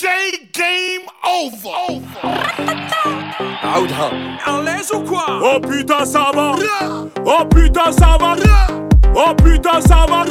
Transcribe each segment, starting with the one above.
DJ Game Over. over. En l'aise ou quoi? Oh putain ça va. Oh putain ça va. Oh putain ça va.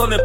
on the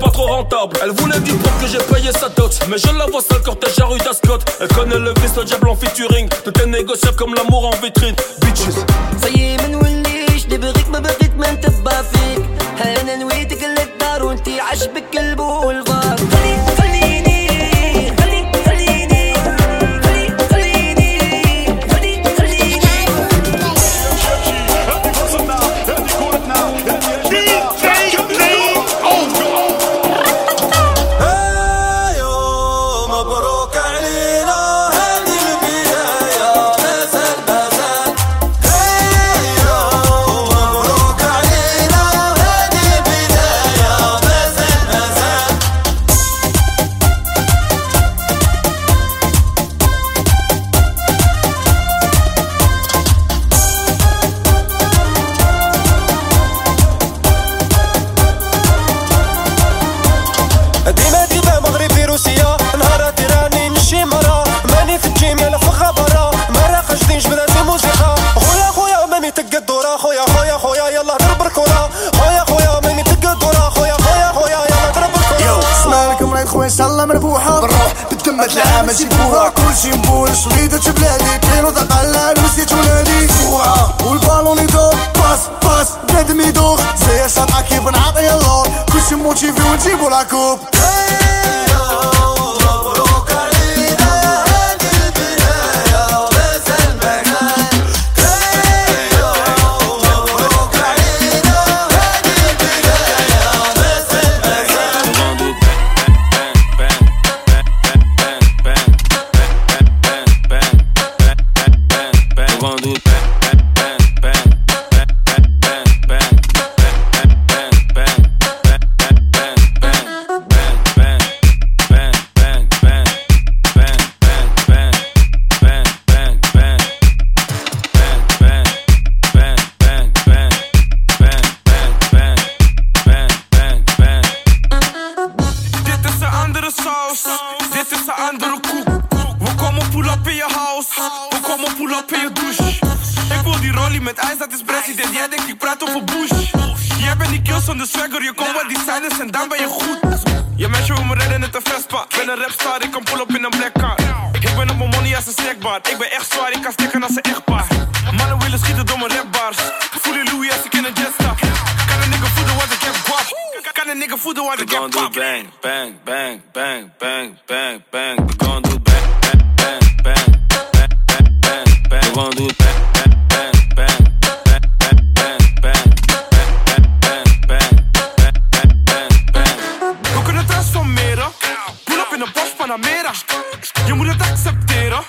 Je moet het accepteren.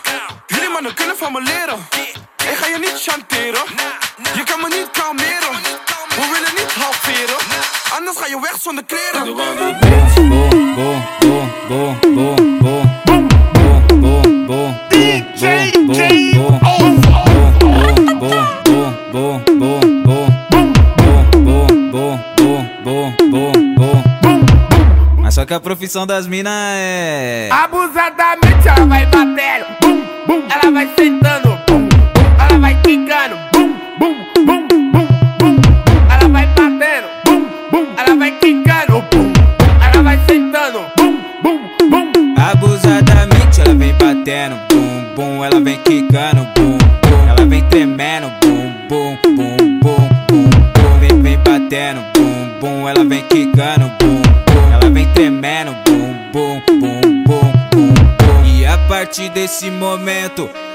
Jullie mannen kunnen van me leren. A profissão das minas é. Abusadamente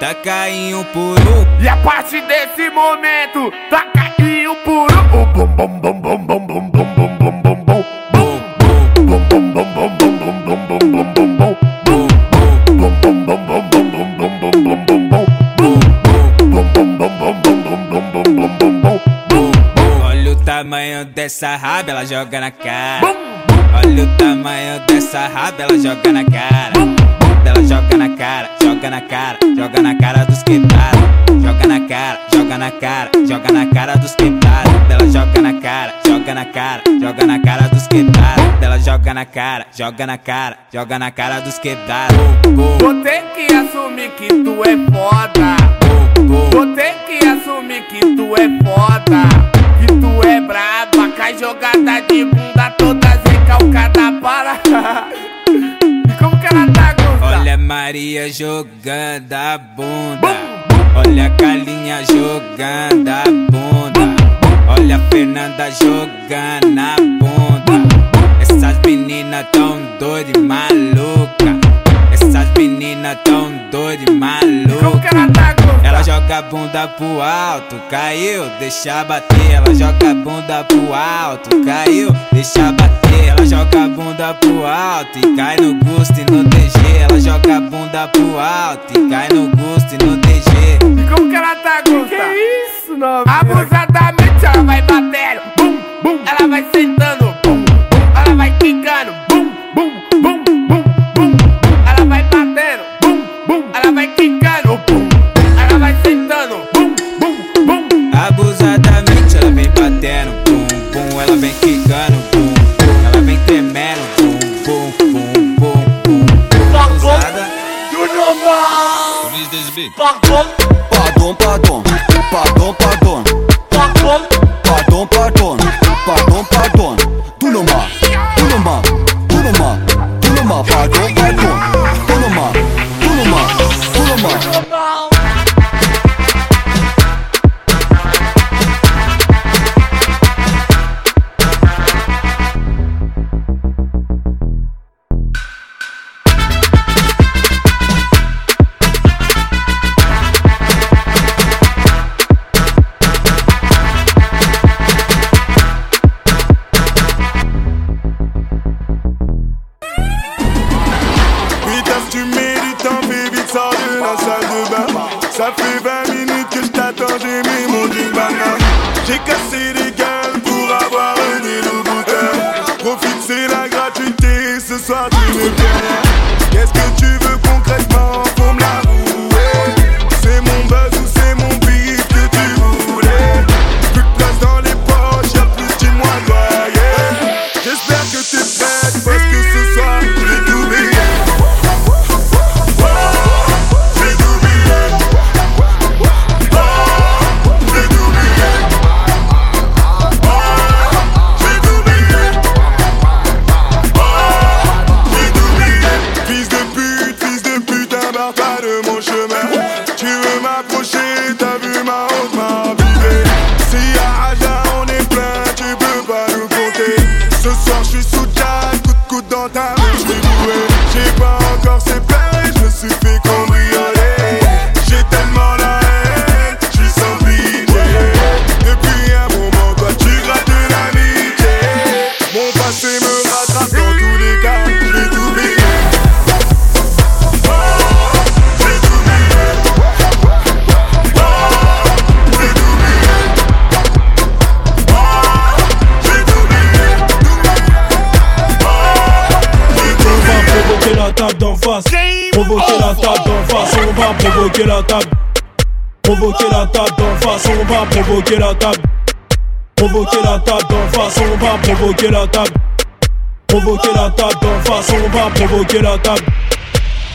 tá caindo por um. E a partir desse momento, tá caindo por um. Bum, bum, bum, bum, bum, bum, bum, bum, bum, bum, bum. Olha o tamanho dessa raba, ela joga na cara. Olha o tamanho dessa raba, ela joga na cara. Ela joga na cara joga na cara, joga na cara dos quebrados. Joga na cara, joga na cara, joga na cara dos quebrados. Ela joga na cara, joga na cara, joga na cara dos quebrados. Ela joga na cara, joga na cara, joga na cara dos quebrados. Vou ter que assumir que tu é foda. Vou ter que assumir que tu é foda. Que tu é braba, cai jogada de bunda toda recalcada para. e como que ela tá? Olha a Maria jogando a bunda. Olha a Calinha jogando a bunda. Olha a Fernanda jogando a bunda. Essas meninas tão doidas e maluca. Essas meninas tão doidas e Como maluca. que ela tá? Ela joga a bunda pro alto, caiu, deixa bater. Ela joga a bunda pro alto, caiu, deixa bater. Ela joga a bunda pro alto e cai no gosto e no DG. Ela joga a bunda pro alto e cai no gosto e no DG. E como que ela tá, Gusta? Que isso, não? Abusadamente ela vai batendo, bum, bum. Ela vai sentando, bum, bum. Ela vai quicando, bum, bum, bum, bum. Come va provoquer la table. Provoquer la table d'en face. On va provoquer la table. Provoquer la table d'en face. On va provoquer la table. Provoquer la table d'en face. On va provoquer la table.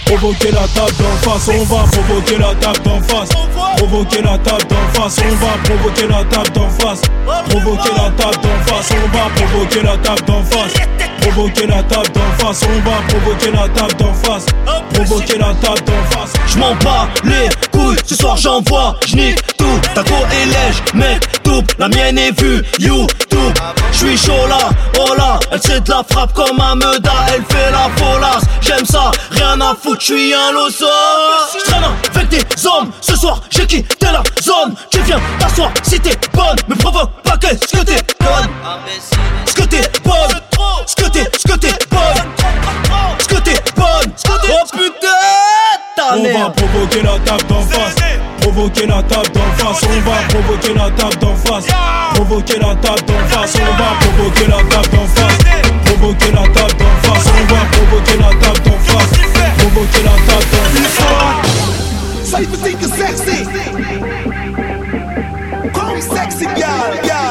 Provoquer la table d'en face, on va provoquer la table d'en face. Provoquer la table d'en face, on va provoquer la table d'en face. Provoquer la table d'en face, on va provoquer la table d'en face. Provoquer la table d'en face, on va provoquer la table d'en face. Provoquer la table d'en face. Je m'en bats les couilles, ce soir j'envoie, j'nique tout. Ta go est lège, mec, tout. La mienne est vue, YouTube. J'suis chaud là, oh là. Elle sait de la frappe comme un meuda, elle fait la folasse. J'aime ça, rien à foutre, j'suis un loso. J'traîne avec des hommes, ce soir j'ai quitté la zone. Tu viens t'asseoir si t'es bonne, me provoque pas qu'est-ce que t'es bonne? Ce que t'es bonne, ce que t'es, ce que t'es bonne. Ce que t'es bonne, oh putain, ta On va provoquer la table d'en face. Provoquer la table d'en face. On va provoquer la table d'en face. Provoquer la table d'en face. On va provoquer la table d'en face. Provoquer la table d'en face. On va provoquer la table d'en face. Provoquer la table d'en face. Sexy. Sexy, gal, gal,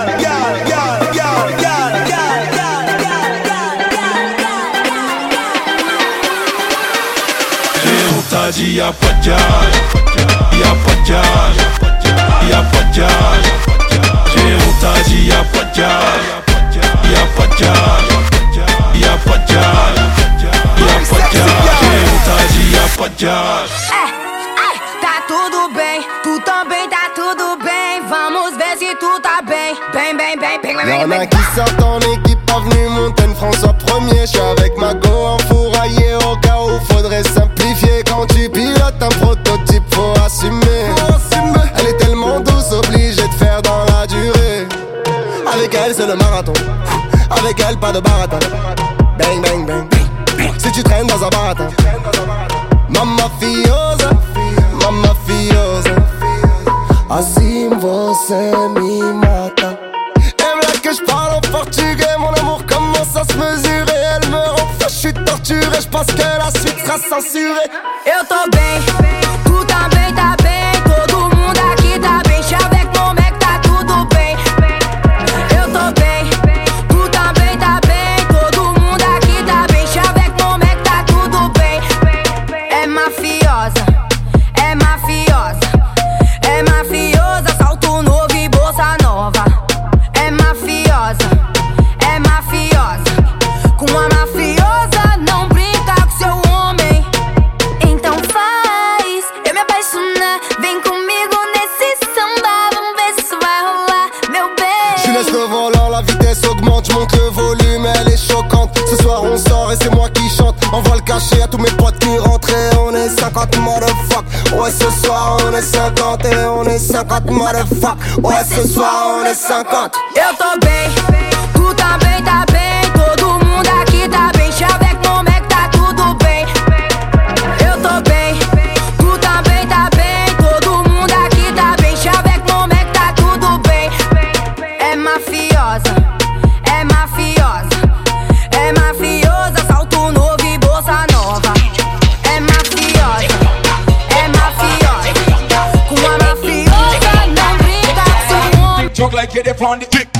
Dit y'a pas de gage, y'a pas de gage, y'a pas de gage. On t'a dit y'a pas de gage, y'a pas de gage, y'a pas de gage, y'a pas de gage. On t'a dit y'a pas de gage. Tá tudo bem, tu também tá tudo bem. Vamos ver se tu tá bem. Bem, bem, bem, bem, bem, Y'en a bem. qui sortent en équipe avenue Montaigne François premier Je suis avec ma go Avec elle pas de baratin. Bang bang bang. Si tu traînes dans un baratin. Mamma fiosa Mamma fiosa. Assim você me mata. Aime là que je parle en portugais Mon amour commence à se mesurer Elle me rend je suis torturé Je pense que la suite sera censurée 50 motherfuck. Ouais, ce soir on est 50. Eu tô bem, get it from the dick.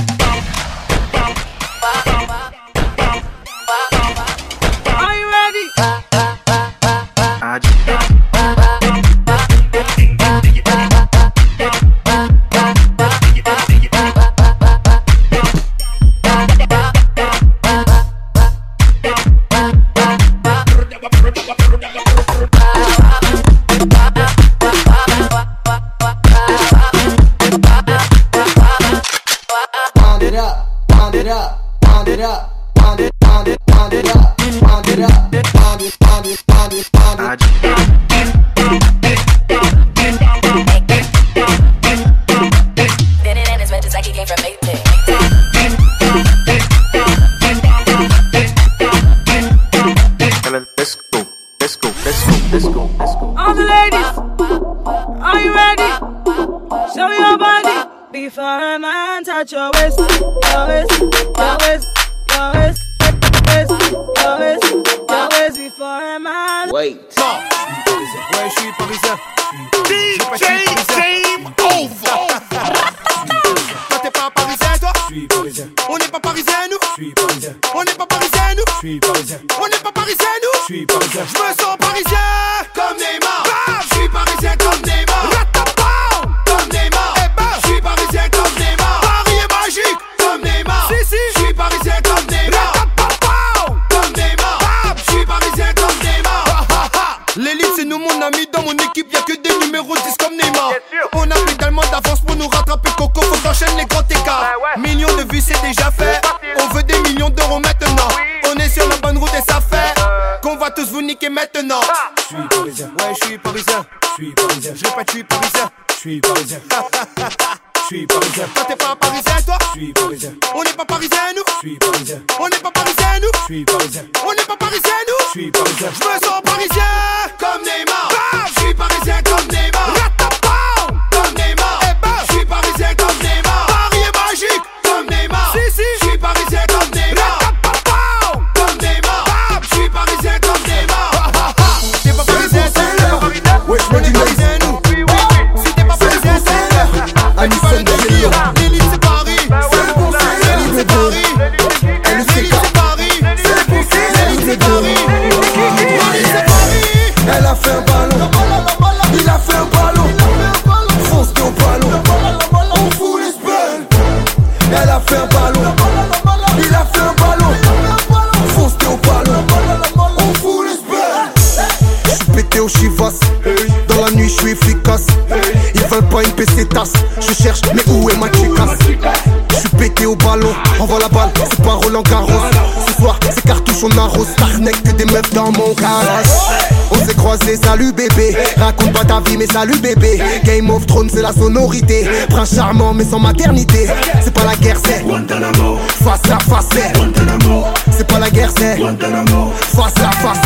Let's go, let's go. All the ladies, are you ready? Show your body before a man touch your waist, your waist, your waist, your waist, waist, your waist, your waist before a man. Wait. Ouais, je suis parisien. DJ Game Over. Toi, t'es pas parisien, toi Je suis parisien. On n'est pas parisien, nous Je suis parisien. On n'est pas parisien, nous Je suis parisien. On n'est pas parisien, nous Je suis parisien. Je me sens parisien comme Neymar. Je suis parisien comme Neymar. Comme Neymar. Je suis parisien comme Neymar. Paris est magique comme Neymar. Si, si. Je suis parisien comme Neymar. Comme Neymar. Je suis parisien comme Neymar. L'élite, c'est nous, mon ami. Dans mon équipe, y'a que des numéros 10 comme Neymar. On a maintenant. Je suis parisien. Ouais, je suis parisien. Je suis parisien. Je répète, je suis parisien. Je suis parisien. Je suis parisien. Toi, t'es pas parisien, toi Je suis parisien. On n'est pas parisien, nous Je suis parisien. On n'est pas parisien, nous Je suis parisien. On n'est pas parisien, nous Je suis parisien. Je me sens parisien comme Neymar. Ils veulent pas une PC tasse, je cherche mais où est ma chicasse J'suis pété au ballon, envoie la balle, c'est pas Roland Garros. Ce soir c'est cartouche on arrose, Starneck que des meufs dans mon garage. On s'est croisés, salut bébé. Raconte pas ta vie, mais salut bébé. Game of Thrones, c'est la sonorité. Prince charmant, mais sans maternité. C'est pas la guerre, c'est Face à face, c'est C'est pas la guerre, c'est Face à face,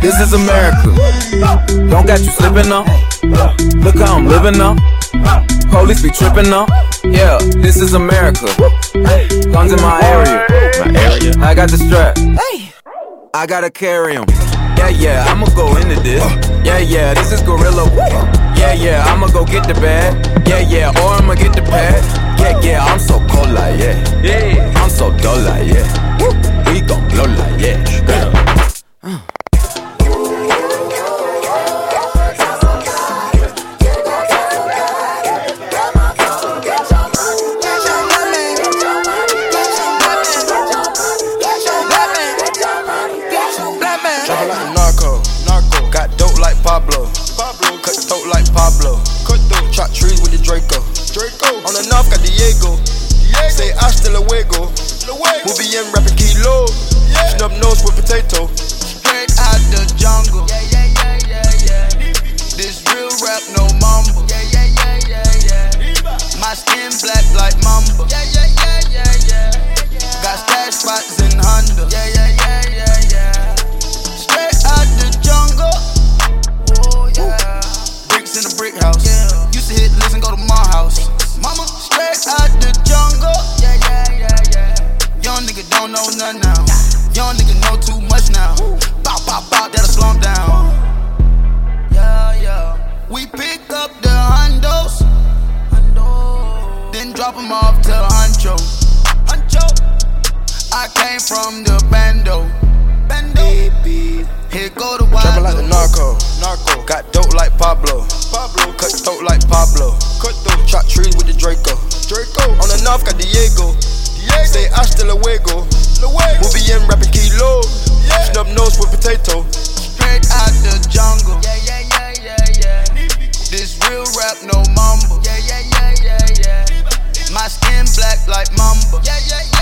This is America. Don't got you slipping up. Look how I'm living up. Police be tripping up. Yeah, this is America. Guns in my area. My area. I got the strap. I gotta carry 'em. Yeah, yeah, I'ma go into this. Yeah, yeah, this is Gorilla. Yeah, yeah, I'ma go get the bag. Yeah, yeah, or I'ma get the pad. Yeah, yeah, I'm so cold like yeah. Yeah, I'm so dull like yeah. y Lola. them off to Huncho. I came from the bando. Bando. Here go the wild. Trapping like the narco. Narco. Got dope like Pablo. Pablo. Cut dope like Pablo. Cut dope. Chop trees with the Draco. Draco. On the north got Diego. Diego. Say hasta luego. Luego. We'll be in rapping kilo. Yeah. Snub nose with potato. yeah, yeah.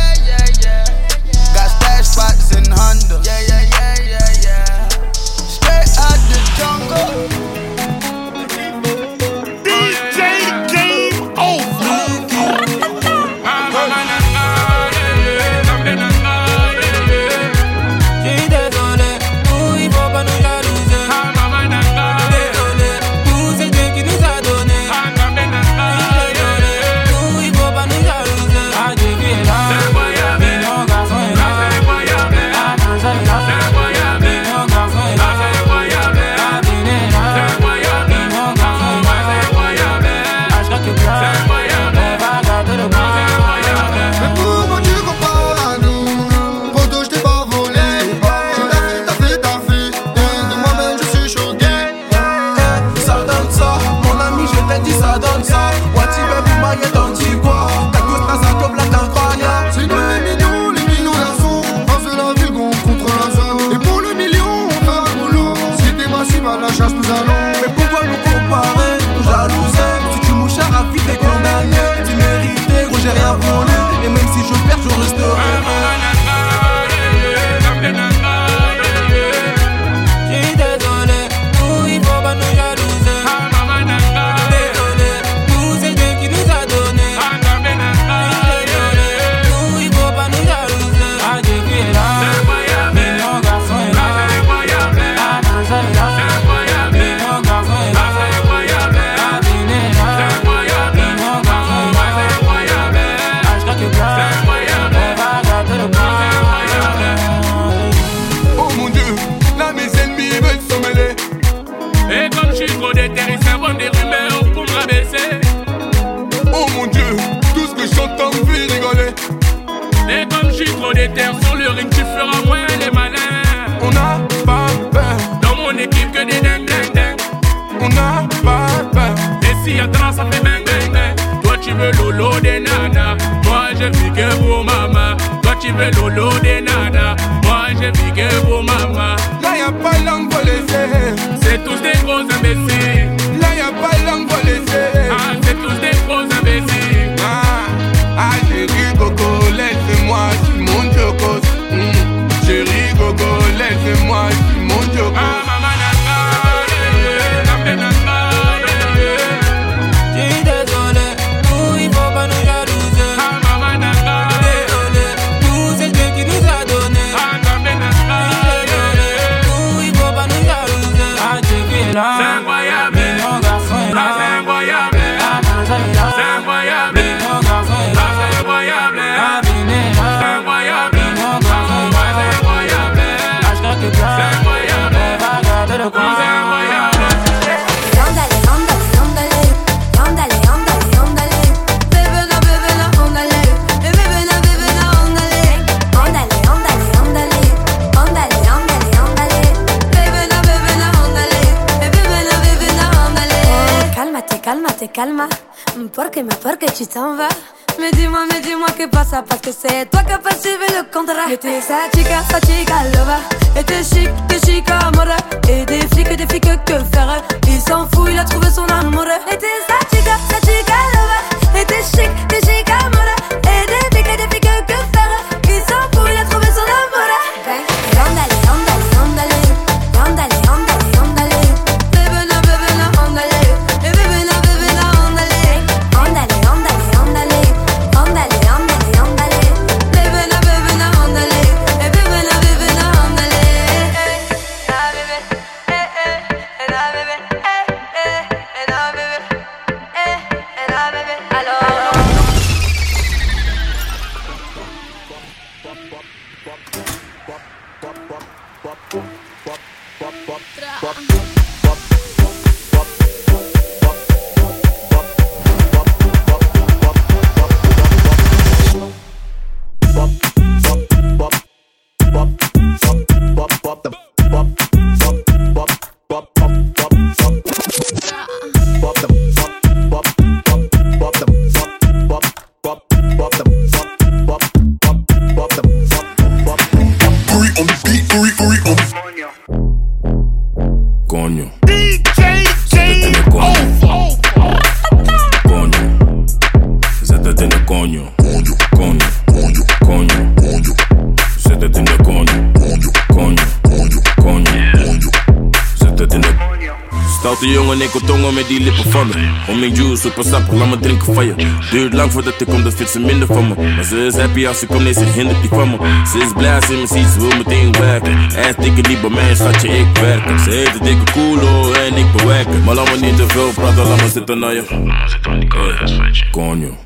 jongen met die lippen van me. Om mijn juice, super sap, laat me drinken van je. Duurt lang voordat ik kom, dat vindt ze minder van me. Maar ze is happy als ze komt, nee, ze hindert die van me. Ze is blij als ze me ziet, ze wil meteen werken. Echt dikke die bij mij, schatje, ik werk. Ze heeft de dikke koelo en ik bewerken. Maar laat me niet te veel praten, laat me zitten naar je. Laat me zitten aan die eh, Konjo,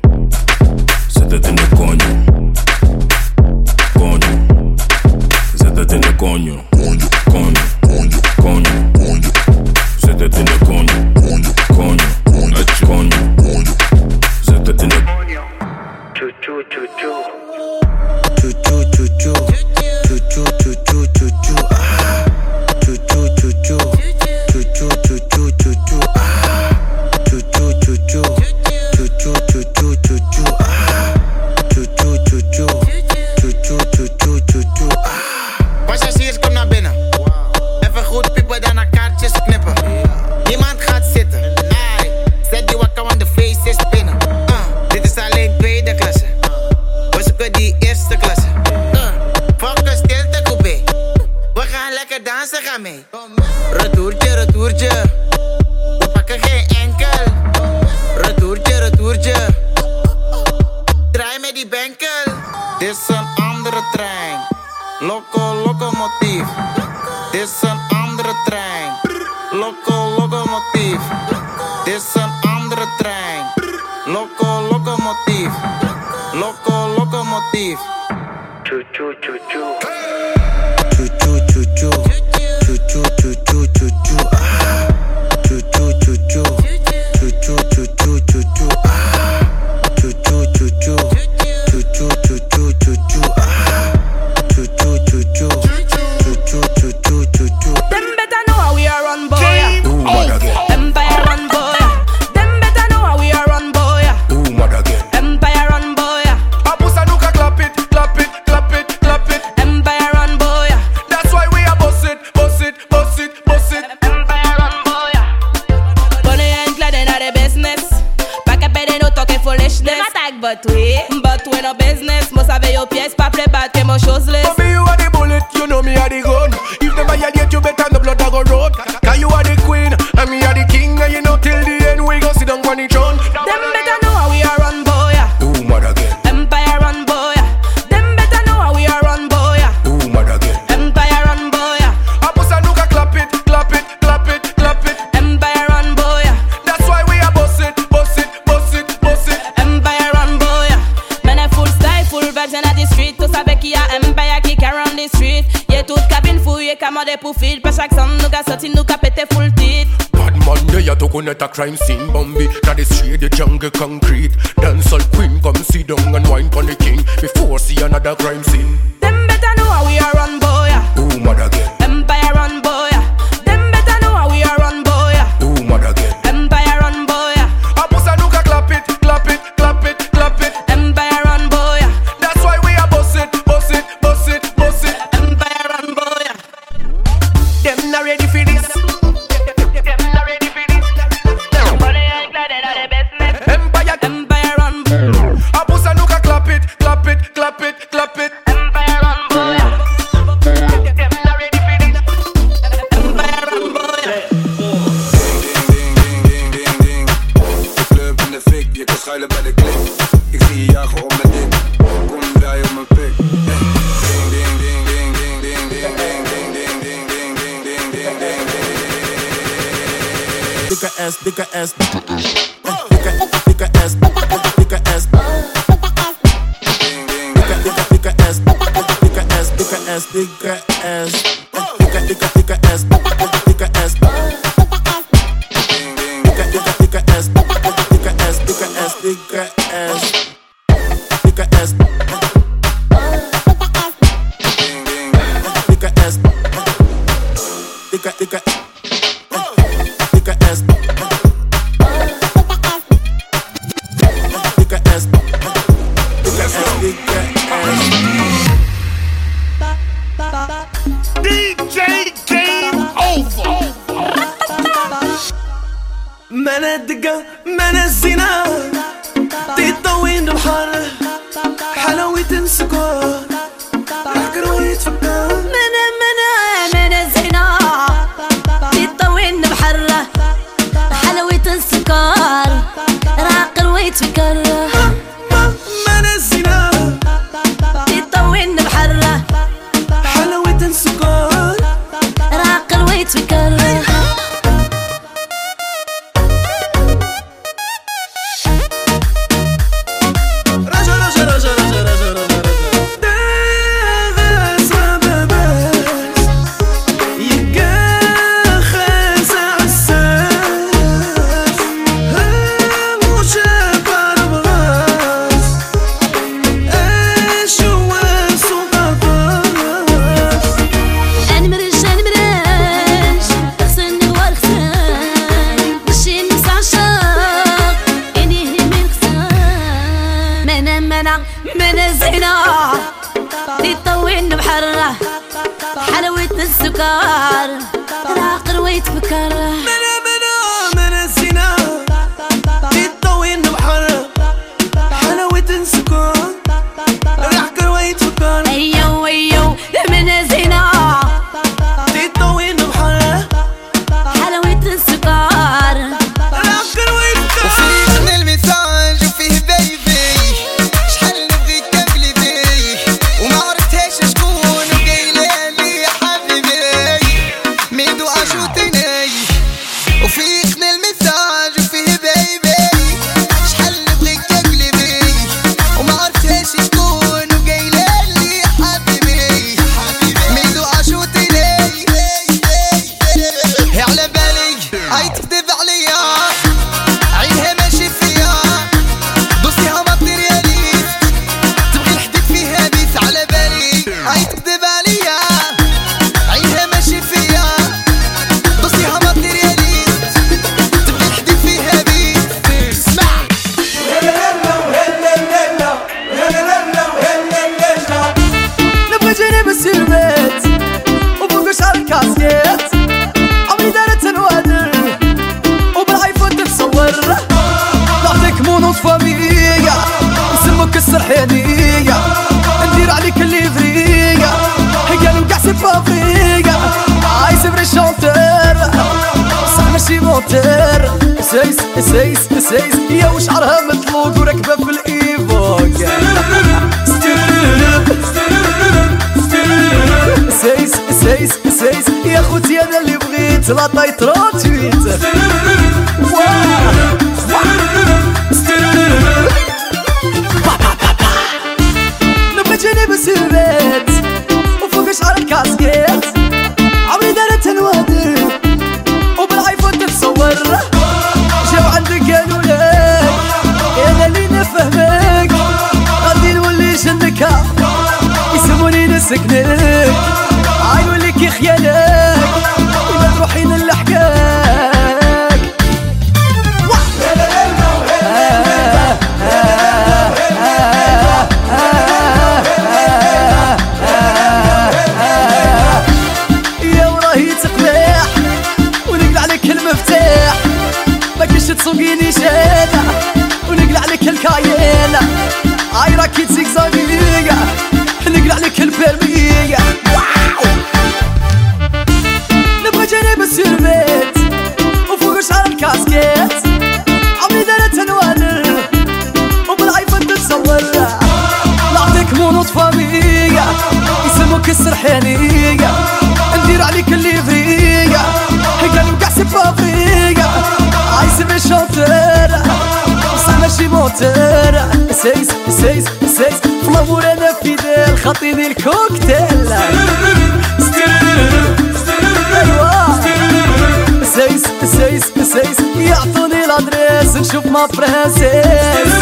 zet het in de konjo. Konjo, zet het in de konjo. Konjo, konjo, konjo, konjo. Zet het in de konjo. on you. Zet het in de beef. at a crime scene, Bambi. dicker ass, dicker ass, dicker ass, dicker ass. سيس سيس سيس. فلامور أنا فيدال خاطيني الكوكتيل. ايوا سيس سيس سيس. يعطوني الأدريس نشوف ما برنسيس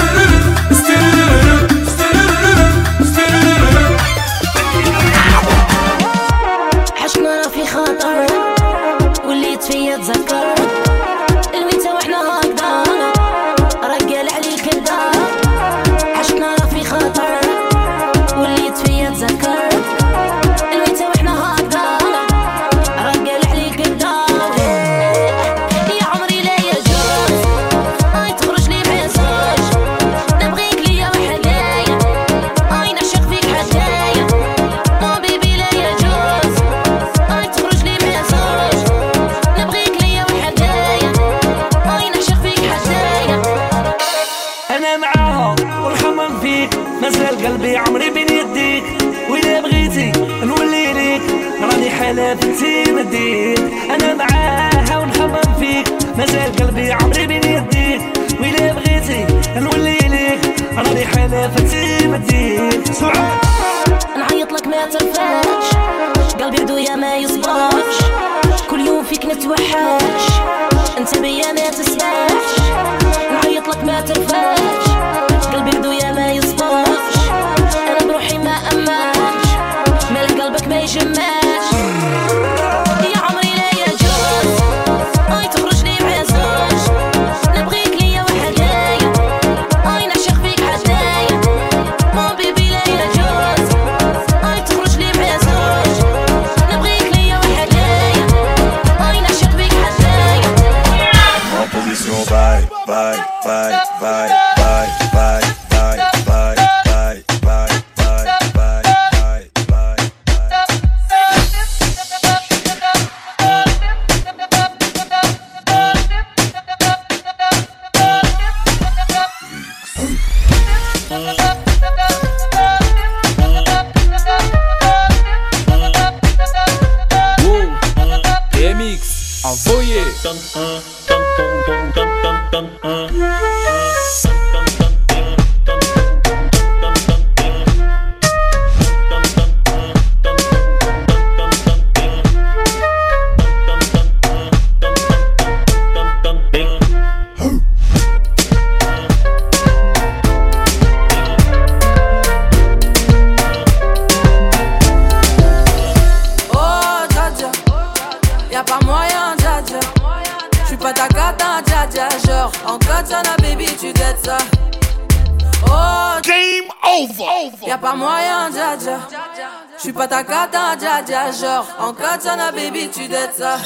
dum dum dum dum. Uh. Moyen, dja dja. J'suis pas ta cata, dja dja. Genre, en katana, baby, tu dettes ça.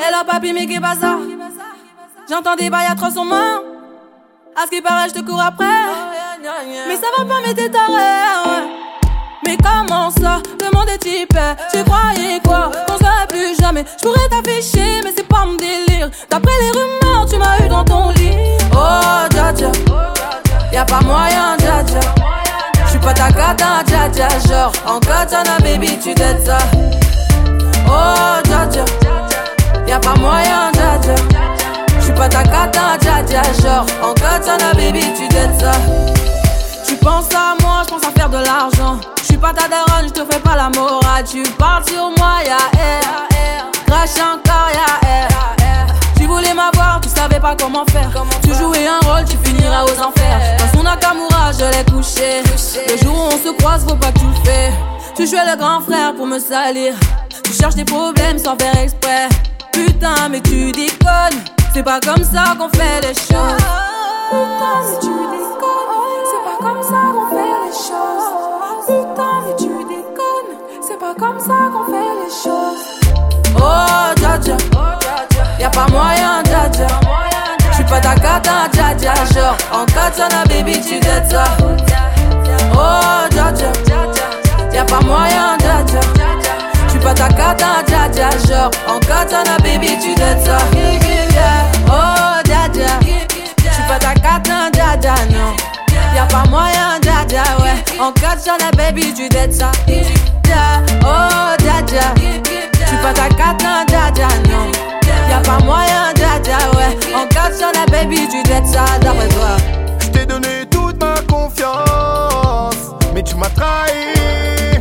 Hello, papi, mais qu'est ça? J'entends des bails atroces en main. À ce qui paraît, je te cours après. Mais ça va pas, mais t'es taré. ouais. Mais comment ça? Le monde est type. Tu croyais quoi? Qu'on se plus jamais. Je pourrais t'afficher, mais c'est pas mon délire. D'après les rumeurs, tu m'as eu dans ton lit. Oh, dja dja. Y'a pas moyen, dja dja. J'suis pas ta cata, dja dja. Genre, en katana, baby, tu dettes ça. Oh, dja dja. Y'a pas moyen, dja dja. J'suis pas ta cata, dja dja. Genre, en katana, baby, tu dettes ça. Tu penses à moi, je pense à faire de l'argent. Je suis pas ta daronne, je te fais pas la morale. Tu parles sur moi, y'a air. Crash encore, y'a air. Tu voulais m'avoir, tu savais pas comment faire. Tu jouais un rôle, tu finiras aux enfers. Dans son Nakamura, je l'ai couché. Le jour où on se croise, faut pas que tu le fais. Tu jouais le grand frère pour me salir. Tu cherches des problèmes sans faire exprès. Putain, mais tu déconnes. C'est pas comme ça qu'on fait les choses. Putain, mais tu déconnes. C'est pas comme ça qu'on fait les choses. Putain, mais tu déconnes. C'est pas comme ça qu'on fait les choses. Oh, dja. Y'a pas moyen, dja. J'suis pas ta cata, dja. Genre, en katana, baby, tu dettes ça. Oh, dja. Y'a pas moyen, dja. J'suis pas ta cata, dja. Genre, en katana, baby, tu dettes ça. Yeah, yeah, yeah. Y'a pas moyen, dja, ouais. En cas sur la baby, tu dettes ça. Oh, dja. Tu pas ta carte, non, dja dja, non. Y'a pas moyen, dja, ouais. En cas sur la baby, tu dettes ça, d'après toi. Je t'ai donné toute ma confiance, mais tu m'as trahi.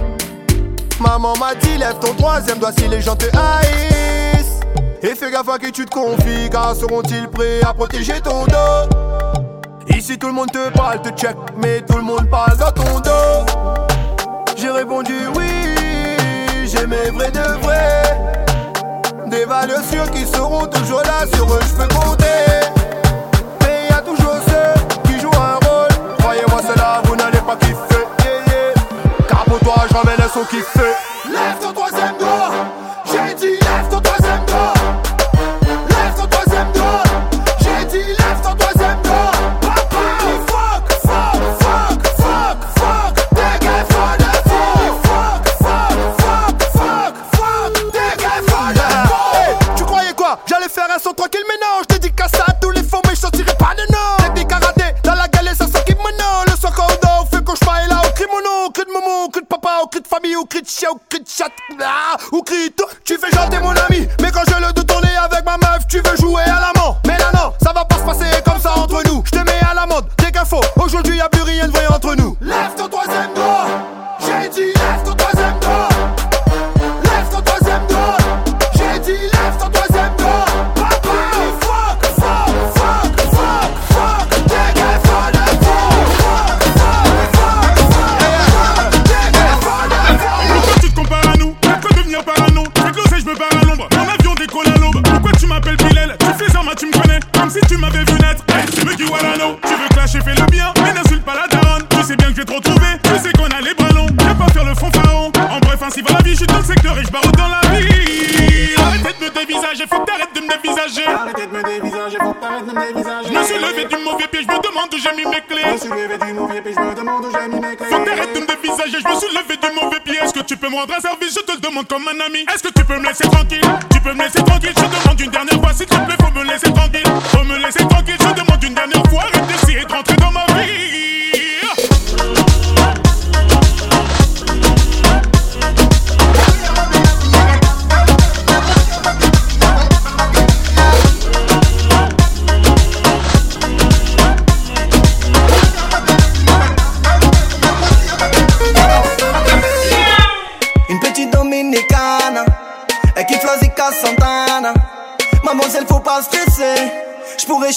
Maman m'a dit lève ton troisième doigt si les gens te haïssent. Et fais gaffe à qui tu te confies, car seront-ils prêts à protéger ton dos? Ici tout le monde te parle, te check, mais tout le monde parle dans ton dos. J'ai répondu oui, j'ai mes vrais de vrais. Des valeurs sûres qui seront toujours là, sur eux je peux compter. Mais y a toujours ceux qui jouent un rôle. Croyez-moi, c'est là, vous n'allez pas kiffer. Car pour toi, j'en vais laisse au kiffer. Lève ton troisième doigt. De chat, ah, au cri de tout. Tu fais t'es mon ami, où j'ai mis mes clés. Je me suis levé du mauvais pied. Je me demande où j'ai mis mes clés. Faut que t'arrêtes de me dévisager. Je me suis levé du mauvais pied. Est-ce que tu peux me rendre un service? Je te le demande comme un ami. Est-ce que tu peux me laisser tranquille? Tu peux me laisser tranquille. Je te demande une dernière fois. S'il te plaît, faut me laisser tranquille.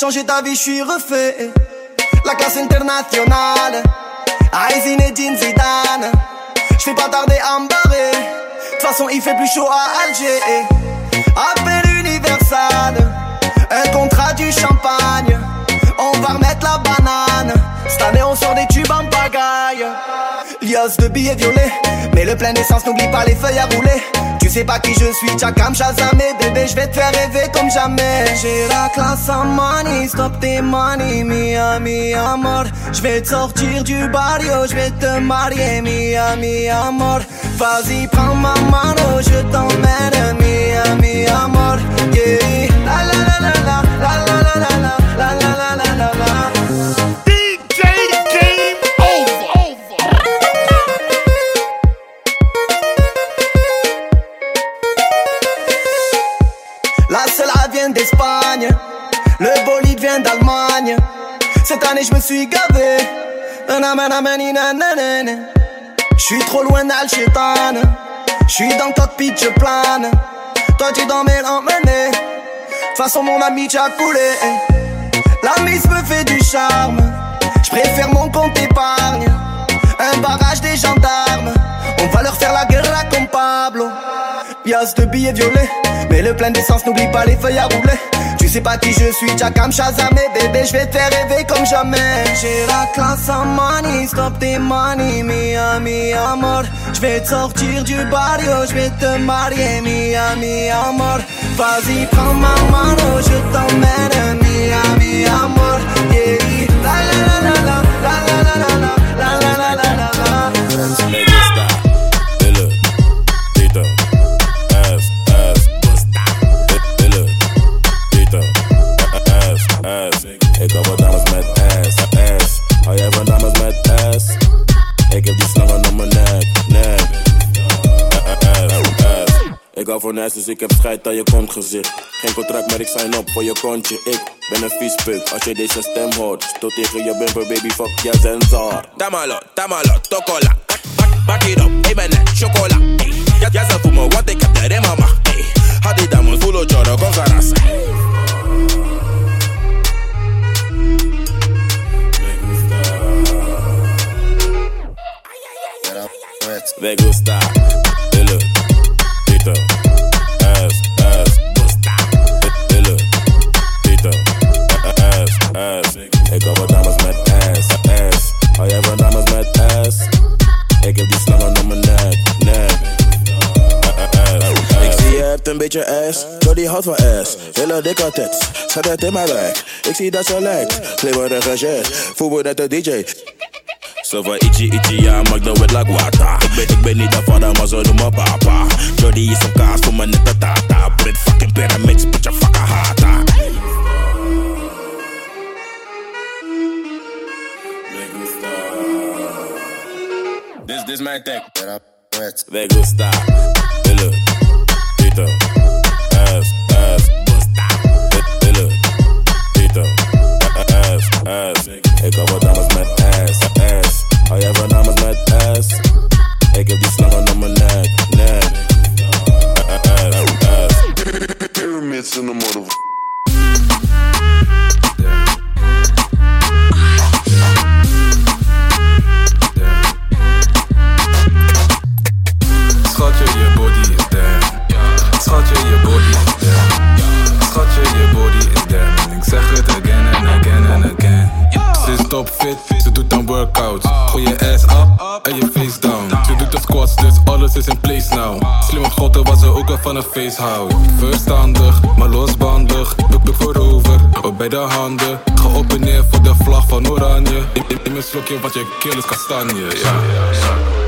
Changer ta vie, je suis refait. La classe internationale Aïe Zinedine Zidane. Je fais pas tarder à me barrer. De toute façon il fait plus chaud à Alger. Appel universal Un contrat du champagne. On va remettre la banane. Cette année on sort des tubes en pagaille De billets violets Mais le plein d'essence n'oublie pas les feuilles à rouler Tu sais pas qui je suis, Chakam Shazamé Bébé je vais te faire rêver comme jamais J'ai la classe en money, stop tes money Mia, mi amor Je vais te sortir du barrio, je vais te marier Mia, mi amor Vas-y prends ma mano, je t'emmène Mia, mi amor Yeah, Cette année je me suis gavé. Je suis trop loin d'Alchétan. Je suis dans le cockpit, je plane. Toi tu dans mes toute façon mon ami t'as coulé. La mise me fait du charme. Je préfère mon compte épargne. Un barrage des gendarmes. On va leur faire la guerre. De billets violets. Mais le plein d'essence, n'oublie pas les feuilles à rouler. Tu sais pas qui je suis, Jakam Shazamé. Bébé, je vais te faire rêver comme jamais. J'ai la classe en money, stop tes money. Mia, mi amor. Je vais te sortir du barrio, je vais te marier. Mia, mi amor. Vas-y, prends ma mano, je t'emmène. Mia, mi amor. Yeah, la la la la la, la la la la la, la la la la la Hou jij van dames met S? Ik heb die slangen om mijn nek, nek. Ik hou van huis, dus ik heb scheid aan je gezicht. Geen contract, maar ik sign op voor je kontje. Ik ben een viespuk, als je deze stem hoort. Stoot tegen je bumper, baby, fuck je sensor. Tamalo, tamalo, tokola. Pak it up, ik ben net chocola. Ja, ze voelen me, want ik heb de mama. Had die dames voelen, joro, con sarasa. Me gusta, dile, Tito, ass, ass, gusta, dile, Tito, ass, ass. Ik hou van dames met ass, ass. Hou jij van dames met ass? Ik heb die slangen om mijn nek, nek. Ik zie je hebt een beetje ass, Jody houdt van ass. Hele dikke tits, zet het in mijn wijk. Ik zie dat ze lijkt, glimmerige shit. Voel me net de DJ. Wet like water. Ik ben, ik ben niet de vader, maar zo papa. Jody is op kaas voor me net de tata. Fucking pyramids, put je fucking. This, this my tech. Me gusta, dile, Tito, ass, ass, gusta, ass, ass. Ik van dames met. Hou jij van dames met ass? Ik heb die slangen om mijn nek, nek. Ass, ass. Pyramids in the mother. Schatje, je body is damn. Schatje, je body is topfit, ze doet dan workouts. Gooi je ass up en je face down. Ze doet de squats, dus alles is in place now. Slim op schotten wat ze ook wel van een face houdt. Verstandig, maar losbandig. Buk buk voorover, ook bij de handen. Ga op en neer voor de vlag van oranje. In, in, mijn slokje, wat je kill is kastanje. Ja.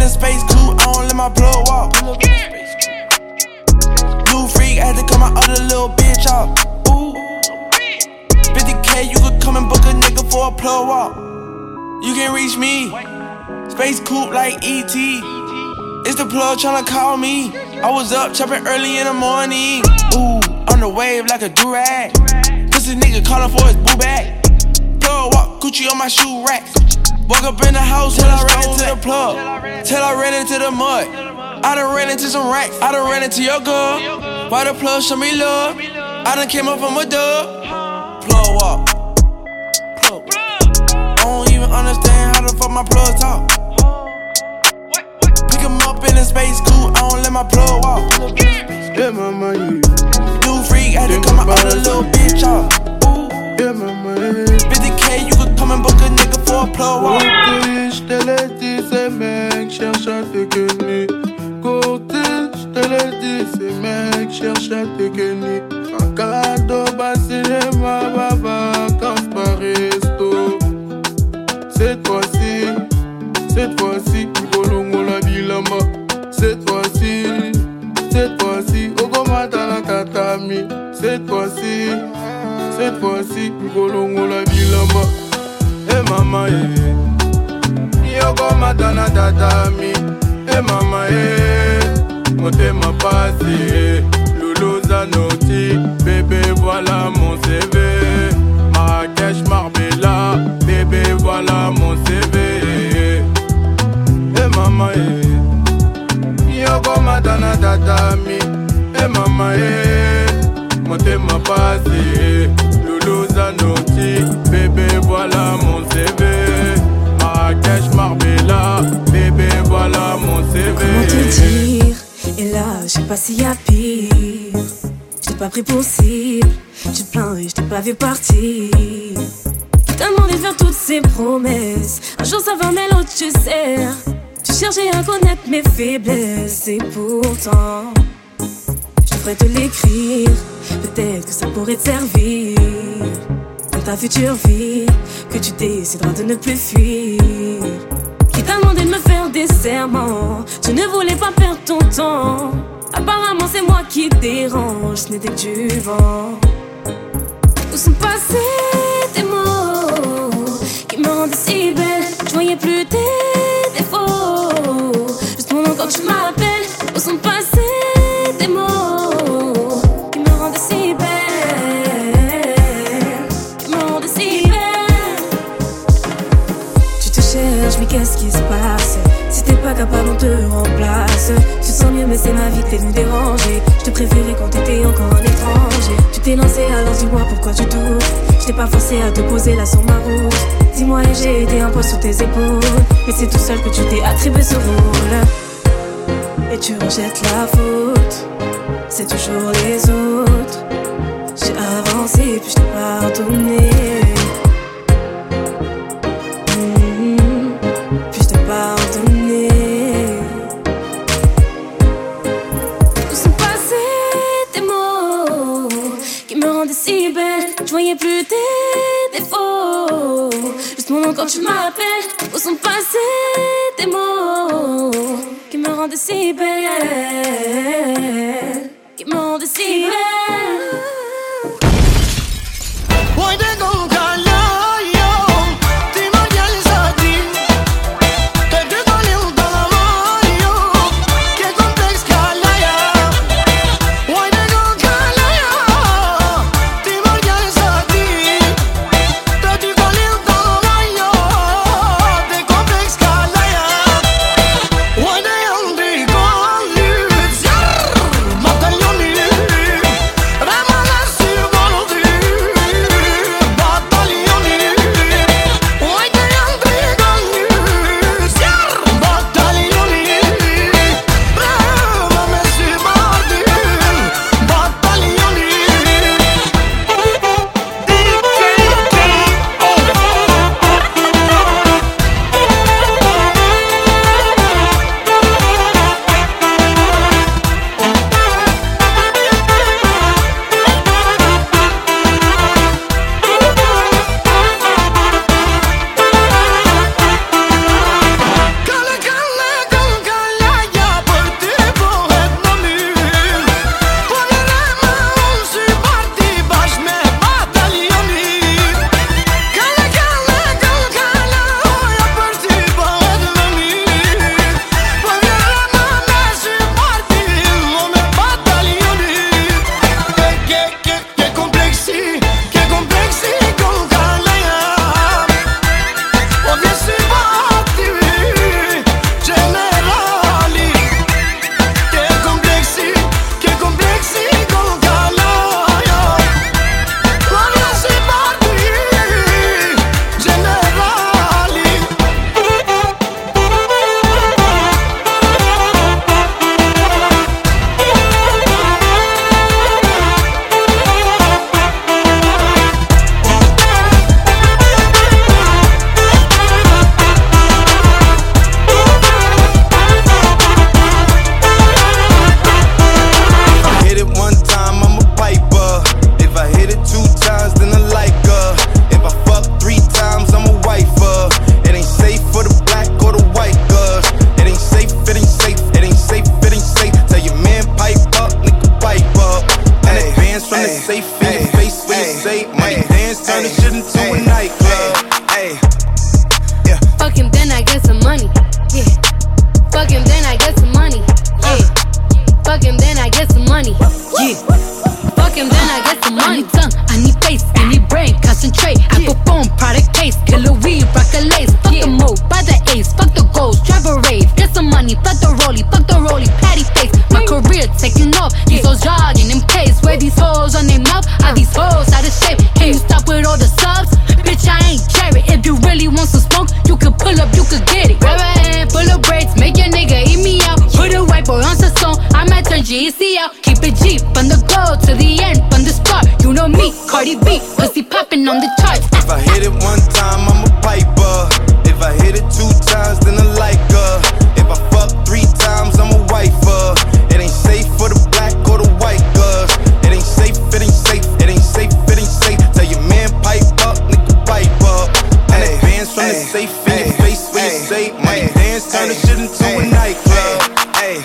In a space coupe, I don't let my plug walk. Blue freak, I had to cut my other little bitch off. Ooh. 50k, you could come and book a nigga for a plug walk. You can reach me. Space coupe like ET. It's the plug tryna call me. I was up chopping early in the morning. Ooh, on the wave like a durag. Pussy nigga calling for his boo bag. Plug walk, Gucci on my shoe rack. Walk up in the house till I ran into the plug. Till I ran into the mud. I done ran into some racks. I done ran into your girl. Why the plug show me love? I done came up from a dub. Plug walk. Plug. I don't even understand how the fuck my plug talk. Pick him up in a space coupe, I don't let my plug walk. Yeah, mama, you. New freak, had to come out a little bitch off. Yeah, mama, 50k, you could come and book je te l'ai dit, ces mecs cherchent à te gagner. Côté, je te à te cadeau. Cette fois-ci, cette fois-ci, Ngolongo la bilama. Cette fois-ci, cette fois-ci, la. Cette fois-ci, cette fois-ci, la bilama. Eh mama, eh. Yogomata na tatami. Eh mama, eh. Motema pasi, eh. Loulou Zanotti, bébé, voilà mon CV. Marrakech, Marbella, bébé, voilà mon CV. Eh mama, eh. Yoko matana tatami. Eh mama, eh. Motema pasi, eh. Loulou Zanotti, Et là, je sais pas s'il y a pire. Je pas pris pour cible. Tu te plains et je t'ai pas vu partir. Qui t'a demandé de faire toutes ces promesses. Un jour ça va, mais l'autre tu sais. Tu cherchais à connaître mes faiblesses. Et pourtant, je devrais te l'écrire. Peut-être que ça pourrait te servir. Dans ta future vie, que tu décideras de ne plus fuir. Serments Tu ne voulais pas perdre ton temps. Apparemment c'est moi qui dérange. Ce n'était que du vent Où sont passés tes mots Qui me rendaient si belle? Je voyais plus tes défauts. Juste nom quand tu m'appelles. Où sont mais c'est ma vie, t'es venu déranger. Je te préférais quand t'étais encore un étranger. Tu t'es lancé, alors dis-moi pourquoi tu doutes. Je t'ai pas forcé à te poser là sur ma route. Dis-moi, et j'ai été un poids sur tes épaules. Mais c'est tout seul que tu t'es attribué ce rôle. Et tu rejettes la faute. C'est toujours les autres. J'ai avancé. Puis je t'ai pardonné. quand, quand tu m'appelles, où sont passés tes mots qui me rendent si belle, qui me rendent si belle? Money dance, turn ay, this shit into ay, a nightclub. Ay,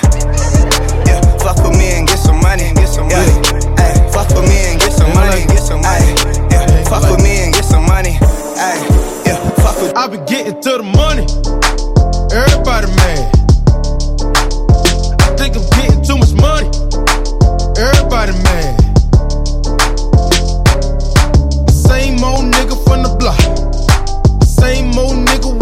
yeah, fuck with me and get some money, get some yeah. money. Fuck with me and get some money, get some money. Ay, yeah, fuck with me and get some money. Ay, yeah, fuck with. I be getting to the money. Everybody mad. I think I'm getting too much money. Everybody mad. Same old nigga from the block. Same old nigga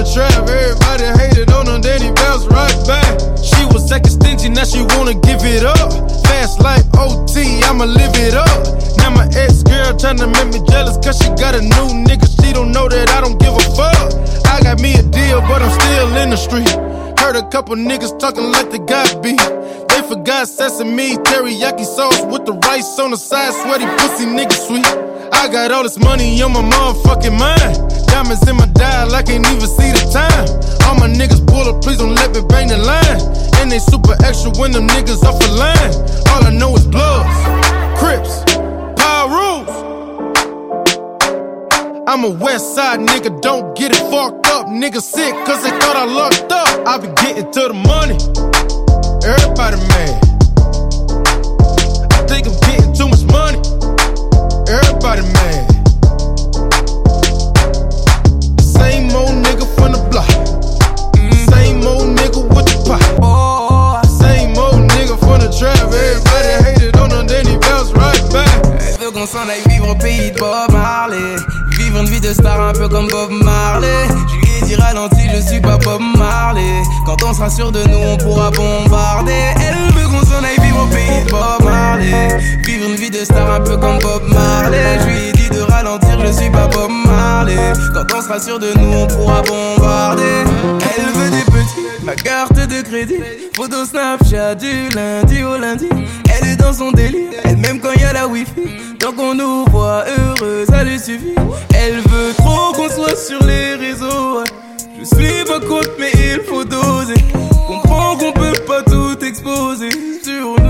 the trap. Everybody hated on her, then he bounced right back. She was second stingy, now she wanna give it up. Fast life OT, I'ma live it up. Now my ex girl tryna make me jealous, cause she got a new nigga. She don't know that I don't give a fuck. I got me a deal, but I'm still in the street. Heard a couple niggas talking like the got be. They forgot sesame, teriyaki sauce with the rice on the side. Sweaty pussy nigga sweet. I got all this money on my motherfucking mind. Diamonds in my dial, I can't even see the time. All my niggas pull up, please don't let me bang the line. And they super extra when them niggas off the line. All I know is bloods, crips, power rules. I'm a west side nigga, don't get it fucked up. Niggas sick, cause they thought I locked up. I be getting to the money. Everybody mad. I think I'm getting too much Everybody mad. Same old nigga from the block. Same old nigga with the pot. Same old nigga from the trap. Everybody hated on him, then he bounced right back. Elle veut qu'on s'en aille vivre au pays de Bob Marley. Vivre une vie de star un peu comme Bob Marley. Je lui ai dit ralenti, je suis pas Bob Marley. Quand on sera sûr de nous, on pourra bombarder. Bob Marley. Vivre une vie de star un peu comme Bob Marley. Je lui ai dit de ralentir, je suis pas Bob Marley. Quand on sera sûr de nous, on pourra bombarder. Elle veut des petits, ma carte de crédit. Photo Snapchat du lundi au lundi. Elle est dans son délire, elle même quand y a la wifi. Tant qu'on nous voit heureux, ça lui suffit. Elle veut trop qu'on soit sur les réseaux. Je suis pas contre, mais il faut doser. Comprends qu'on peut pas tout exposer sur nous.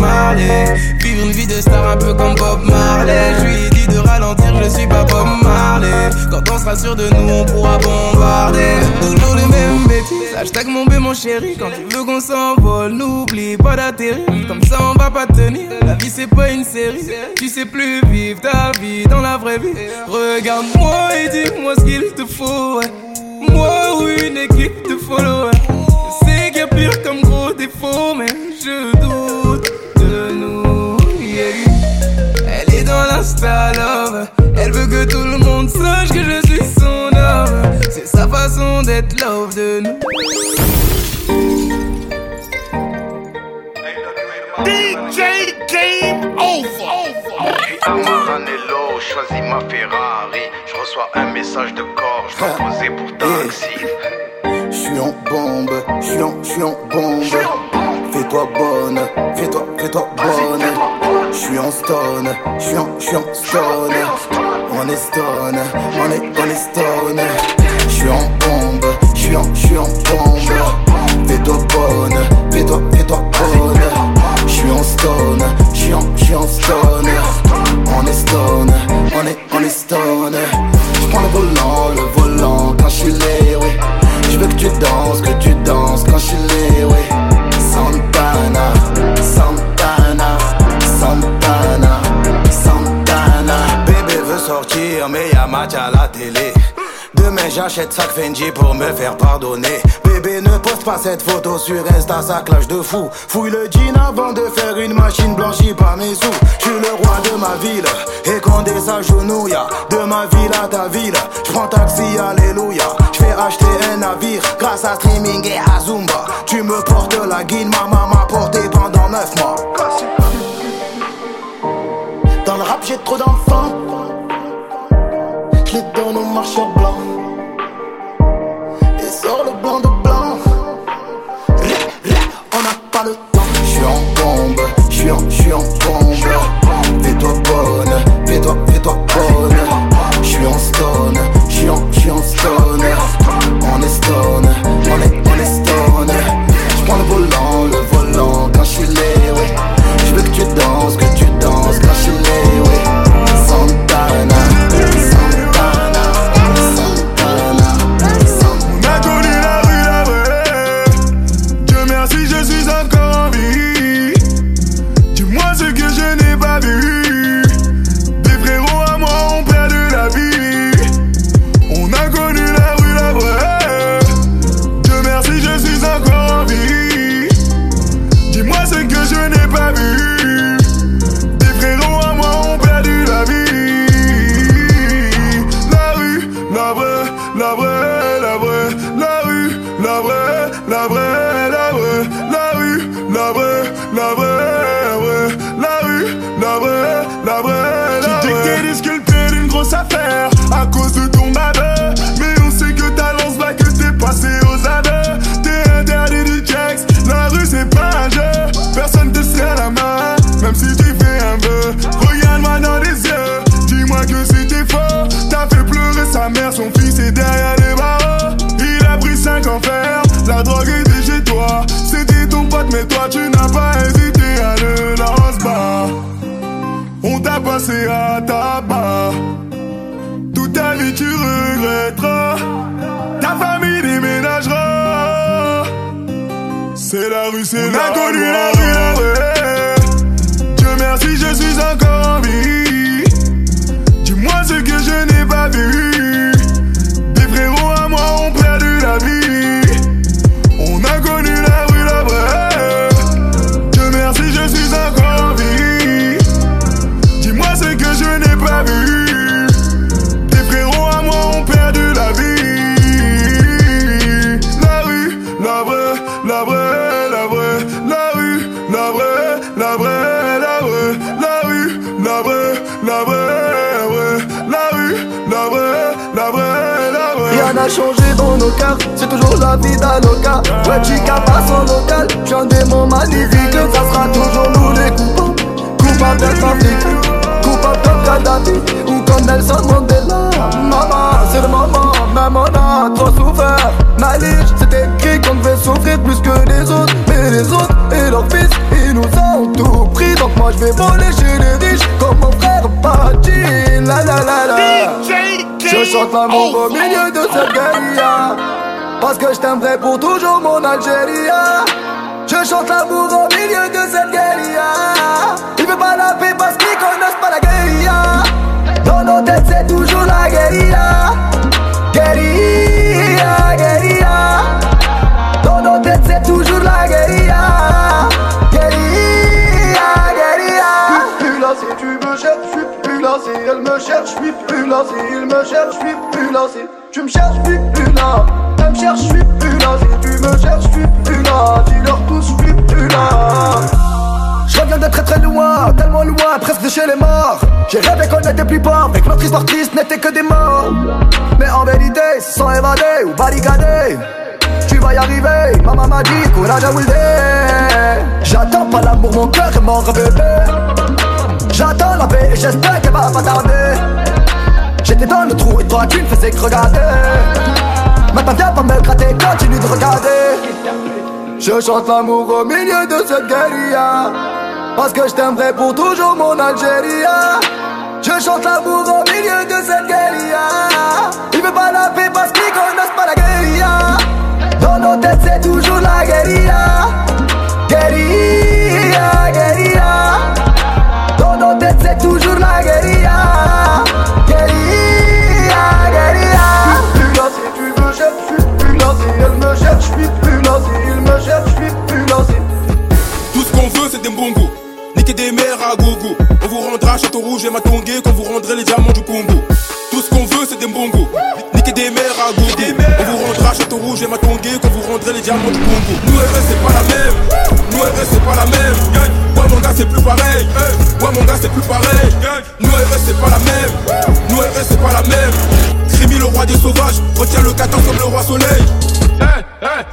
Marley. Vivre une vie de star un peu comme Bob Marley. Je lui ai dit de ralentir, je suis pas Bob Marley. Quand on sera sûr de nous, on pourra bombarder. Toujours les mêmes bêtises. Hashtag mon bé, mon chéri. Quand tu veux qu'on s'envole, n'oublie pas d'atterrir. Comme ça, on va pas tenir. La vie, c'est pas une série. Tu sais plus vivre ta vie dans la vraie vie. Regarde-moi et dis-moi ce qu'il te faut. ouais. Moi ou une équipe de followers. Pire comme gros défaut, mais je doute de nous. yeah. Elle est dans l'insta love. Elle veut que tout le monde sache que je suis son homme. C'est sa façon d'être love de nous. DJ Game Over. À Maranello, choisis ma Ferrari. Je reçois un message de corps, je dois poser pour taxi. J'suis en bombe, j'suis en, j'suis en bombe. Fais-toi bonne, fais-toi, fais-toi bonne. J'suis en stone, j'suis en, j'suis en stone. On est stone, on est, on est stone. J'suis en bombe, j'suis en, j'suis en bombe. Fais-toi bonne, fais-toi, fais-toi bonne. J'suis en stone, j'suis en, j'suis en stone. On est stone, on est, on est stone. J'prends le volant, le volant quand j'suis lé, oui. Je veux que tu danses, que tu danses quand je suis lé, oui. Santana, Santana, Santana, Santana. Bébé veut sortir, mais y'a match à la télé. Demain j'achète sac Fendi pour me faire pardonner. Ne poste pas cette photo sur Insta, ça clash de fou. Fouille le jean avant de faire une machine blanchie par mes sous. Je suis le roi de ma ville, et Condé s'agenouille. De ma ville à ta ville, je prends taxi, alléluia. Je fais acheter un navire grâce à streaming et à Zumba. Tu me portes la guine, maman m'a porté pendant 9 mois. Dans le rap, j'ai trop d'enfants. Je les donne aux marcheurs blancs. Et sors le blanc de Chez les riches, comme mon frère Pachi. La la la la. Je chante l'amour au milieu de cette guérilla Parce que je t'aimerai pour toujours mon Algérie Je chante l'amour au milieu de cette guérilla il me cherche, je suis plus là tu me cherches, je suis plus là. Elle me cherche, je plus tu me cherches, je suis plus là. Dis-leur tous, je suis plus là. Je reviens de très très loin, tellement loin, presque de chez les morts. J'ai rêvé qu'on était plus pauvres, mais que notre histoire triste n'était que des morts. Mais en vérité, sans évader ou barigader, tu vas y arriver. Maman m'a dit, courage à Wilde. J'attends pas l'amour, mon cœur est mort, bébé. J'attends la paix et j'espère qu'elle va pas tarder. J'étais dans le trou et toi tu ne faisais que regarder. Maintenant viens pas me gratter, continue de regarder. Je chante l'amour au milieu de cette guérilla. Parce que je t'aimerai pour toujours mon Algérie Je chante l'amour au milieu de cette guérilla. Il veut pas la paix parce qu'ils connaissent pas la guérilla. Dans nos têtes c'est toujours la Guérilla, je suis plus si il me cherche, je suis plus si Tout ce qu'on veut, c'est des bongos. Niquer des mères à gogo. On vous rendra Château Rouge et Matongé quand vous rendrez les diamants du Congo. Tout ce qu'on veut, c'est des bongos. Niquer des mères à gogo. On vous rendra Château Rouge et Matongé quand vous rendrez les diamants du Congo. Nous, RS, c'est pas la même. Nous, RS, c'est pas la même. Ouais, mon gars, c'est plus pareil. Ouais, mon gars, c'est plus pareil. Nous, RS, c'est pas la même. Nous, RS, c'est pas la même. Crimi, le roi des sauvages. Retiens le 14 comme le roi soleil.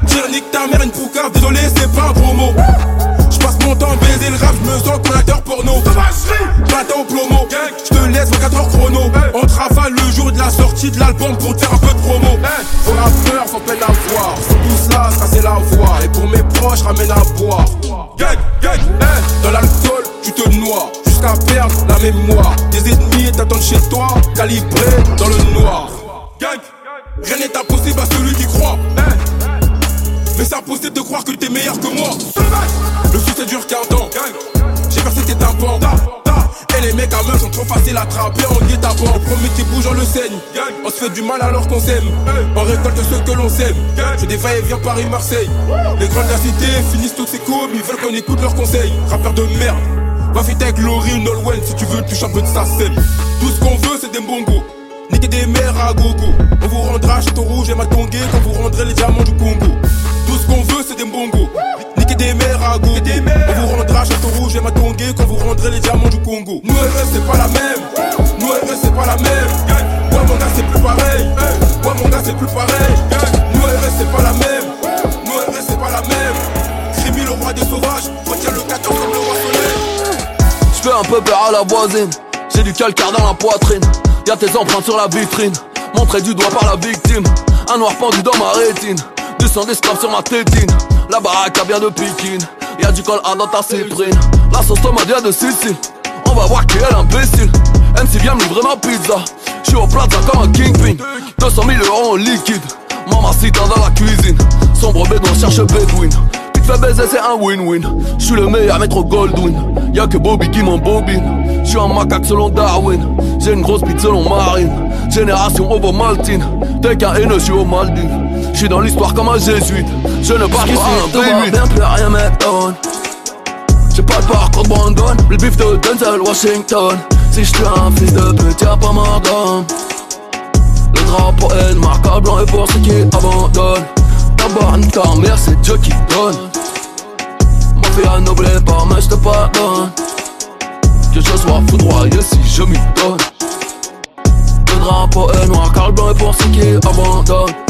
Tire nique ta mère une poucave, désolé c'est pas un gros mot. J'passe mon temps à baiser le rap, j'me sens comme acteur porno. Matin au plomo, j'te laisse 24 heures chrono. On travaille le jour de la sortie de l'album pour te faire un peu de promo. Vos rappeurs sont peine à voir, sont tous là, ça c'est la voix. Et pour mes proches, ramène à boire. Gang, gang, hey. dans l'alcool, tu te noies Jusqu'à perdre la mémoire. Des ennemis t'attendent chez toi, calibrés dans le noir. Gang, rien n'est impossible à celui qui croit mais c'est impossible de croire que t'es meilleur que moi. Le succès dure qu'un temps. J'ai versé tes tympans. Et les mecs à meufs sont trop faciles à attraper en guet à Le premier qui bouge on le saigne. On se fait du mal alors qu'on s'aime. On récolte ceux que l'on sème. Je des va-et-vient Paris-Marseille. Les grands de la cité finissent toutes ces courbes Ils veulent qu'on écoute leurs conseils. Rappeurs de merde. Va fit avec Laurie ou Nolwenn Si tu veux tu un peu de sa scène. Tout ce qu'on veut c'est des bongos Niquer des mères à gogo On vous rendra Château Rouge et Matongé Quand vous rendrez les diamants du Congo. Tout ce qu'on veut c'est des bongos Niquer des mères à gogo On vous rendra Château Rouge et Matongé Quand vous rendrez les diamants du Congo. Nous c'est pas la même. Nous c'est pas la même. Moi mon gars c'est plus pareil. Moi mon gars c'est plus pareil. Nous c'est pas la même. Nous c'est pas la même. Crimi le roi des sauvages. Retiens le 14 comme le roi soleil. Je fais un peu peur à la voisine. J'ai du calcaire dans la poitrine Y'a tes empreintes sur la vitrine. Montré du doigt par la victime. Un noir pendu dans ma rétine. Du sang d'esclave sur ma tétine. La baraque a bien de piquine. Y'a du col à dans ta cyprine La sauce tomate vient de Sicile. On va voir qui est l'imbécile. MC vient me livrer ma pizza. J'suis au plaza comme un kingpin. 200 000 euros en liquide. Mamacita dans la cuisine. Sombre bédouin cherche te fais baiser c'est un win-win. J'suis le meilleur maître Goldwyn. Y'a que Bobby qui m'embobine. J'suis un macaque selon Darwin. J'ai une grosse bite selon Marine. Génération Ovo Maltine T'es qu'un haineux, j'suis au Maldives J'suis dans l'histoire comme un jésuite. Je ne parle pas un pénuit Bien plus rien m'étonne J'ai pas de parcours de Brandon. Le bif de Denzel Washington. Si j'suis un fils de pute y'a pas ma gomme le drapeau est marque à blanc et pour ceux qui abandonnent D'abord ta mère c'est Dieu qui donne. Ma fille a n'oublie pas mais je te pardonne. Que je sois foudroyé si je m'y donne. Le drapeau est noir car le blanc est pour ceux qui abandonnent